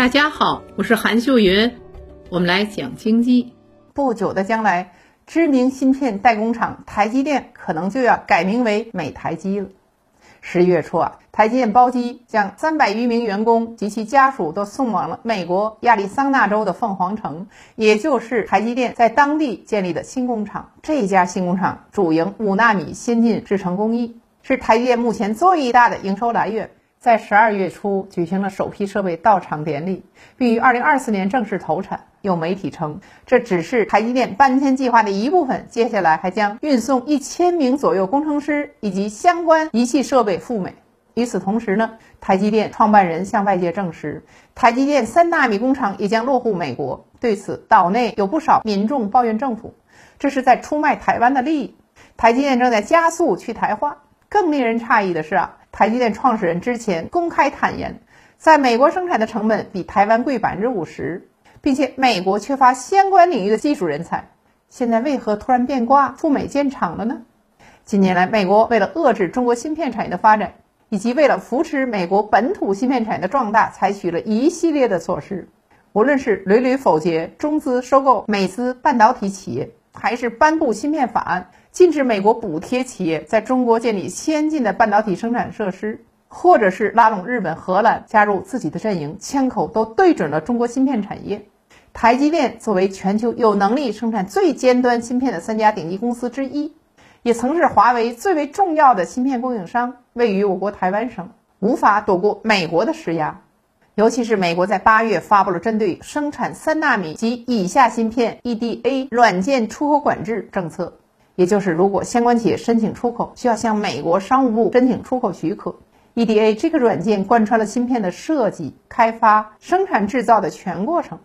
大家好，我是韩秀云，我们来讲经济。不久的将来，知名芯片代工厂台积电可能就要改名为美台积了。十一月初啊，台积电包机将三百余名员工及其家属都送往了美国亚利桑那州的凤凰城，也就是台积电在当地建立的新工厂。这家新工厂主营五纳米先进制程工艺，是台积电目前最大的营收来源。在十二月初举行了首批设备到场典礼，并于二零二四年正式投产。有媒体称，这只是台积电搬迁计划的一部分，接下来还将运送一千名左右工程师以及相关仪器设备赴美。与此同时呢，台积电创办人向外界证实，台积电三纳米工厂也将落户美国。对此，岛内有不少民众抱怨政府这是在出卖台湾的利益。台积电正在加速去台化。更令人诧异的是啊。台积电创始人之前公开坦言，在美国生产的成本比台湾贵百分之五十，并且美国缺乏相关领域的技术人才。现在为何突然变卦赴美建厂了呢？近年来，美国为了遏制中国芯片产业的发展，以及为了扶持美国本土芯片产业的壮大，采取了一系列的措施。无论是屡屡否决中资收购美资半导体企业，还是颁布芯片法案。禁止美国补贴企业在中国建立先进的半导体生产设施，或者是拉拢日本、荷兰加入自己的阵营，枪口都对准了中国芯片产业。台积电作为全球有能力生产最尖端芯片的三家顶级公司之一，也曾是华为最为重要的芯片供应商，位于我国台湾省，无法躲过美国的施压。尤其是美国在八月发布了针对生产三纳米及以下芯片 EDA 软件出口管制政策。也就是，如果相关企业申请出口，需要向美国商务部申请出口许可。EDA 这个软件贯穿了芯片的设计、开发、生产、制造的全过程。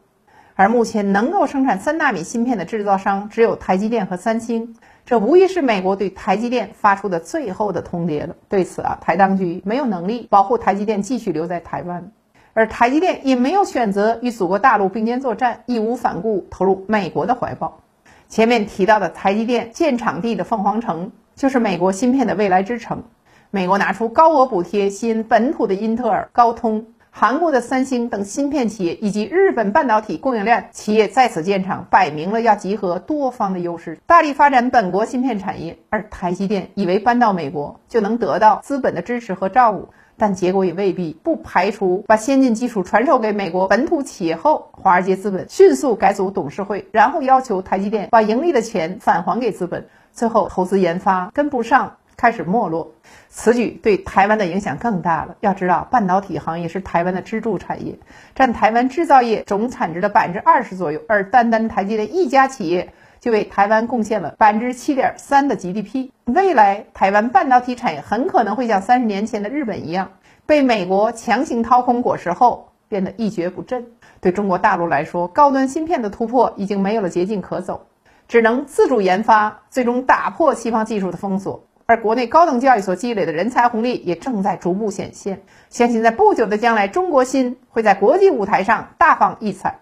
而目前能够生产三纳米芯片的制造商只有台积电和三星，这无疑是美国对台积电发出的最后的通牒了。对此啊，台当局没有能力保护台积电继续留在台湾，而台积电也没有选择与祖国大陆并肩作战，义无反顾投入美国的怀抱。前面提到的台积电建厂地的凤凰城，就是美国芯片的未来之城。美国拿出高额补贴，吸引本土的英特尔、高通、韩国的三星等芯片企业，以及日本半导体供应链企业在此建厂，摆明了要集合多方的优势，大力发展本国芯片产业。而台积电以为搬到美国就能得到资本的支持和照顾。但结果也未必，不排除把先进技术传授给美国本土企业后，华尔街资本迅速改组董事会，然后要求台积电把盈利的钱返还给资本，最后投资研发跟不上，开始没落。此举对台湾的影响更大了。要知道，半导体行业是台湾的支柱产业，占台湾制造业总产值的百分之二十左右，而单单台积电一家企业。就为台湾贡献了百分之七点三的 GDP。未来台湾半导体产业很可能会像三十年前的日本一样，被美国强行掏空果实后变得一蹶不振。对中国大陆来说，高端芯片的突破已经没有了捷径可走，只能自主研发，最终打破西方技术的封锁。而国内高等教育所积累的人才红利也正在逐步显现。相信在不久的将来，中国芯会在国际舞台上大放异彩。